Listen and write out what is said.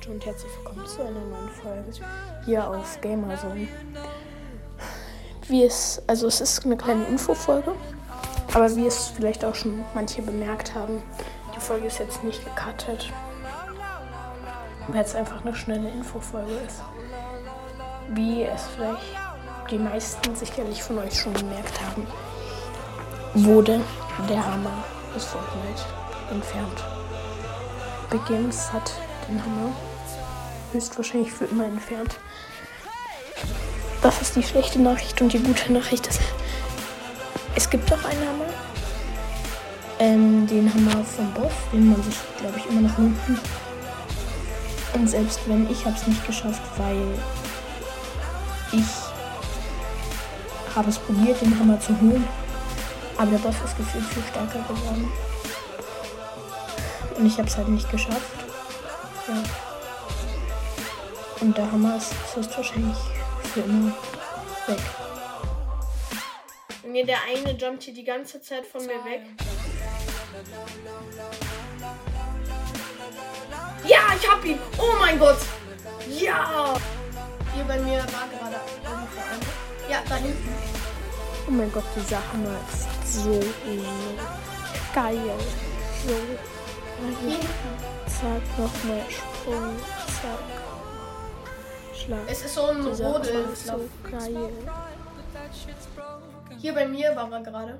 Leute und herzlich willkommen zu einer neuen Folge hier auf Gamerzone. Wie es, also es ist eine kleine Infofolge, aber wie es vielleicht auch schon manche bemerkt haben, die Folge ist jetzt nicht gecuttet, weil es einfach eine schnelle Infofolge ist. Wie es vielleicht die meisten sicherlich von euch schon gemerkt haben, wurde der Hammer des Fortnite entfernt. Big Games hat den Hammer höchstwahrscheinlich für immer entfernt. Das ist die schlechte Nachricht und die gute Nachricht ist, es gibt doch einen Hammer. Ähm, den Hammer vom Boss, den man sich, glaube ich, immer noch kann. Und selbst wenn, ich habe es nicht geschafft, weil ich habe es probiert, den Hammer zu holen. Aber der Boss ist gefühlt viel stärker geworden. Und ich habe es halt nicht geschafft. Ja. Und der Hammer ist höchstwahrscheinlich für immer weg. Nee, der eine jumpt hier die ganze Zeit von mir weg. Ja, ich hab ihn! Oh mein Gott! Ja! Hier bei mir war gerade. Ja, da hinten. Oh mein Gott, dieser Hammer ist so, so geil. So. Hier. Zack, nochmal Sprung. Zack. Schlag. Es ist so ein Dieser Rodel. Hammer ist so geil. Hier bei mir war er gerade.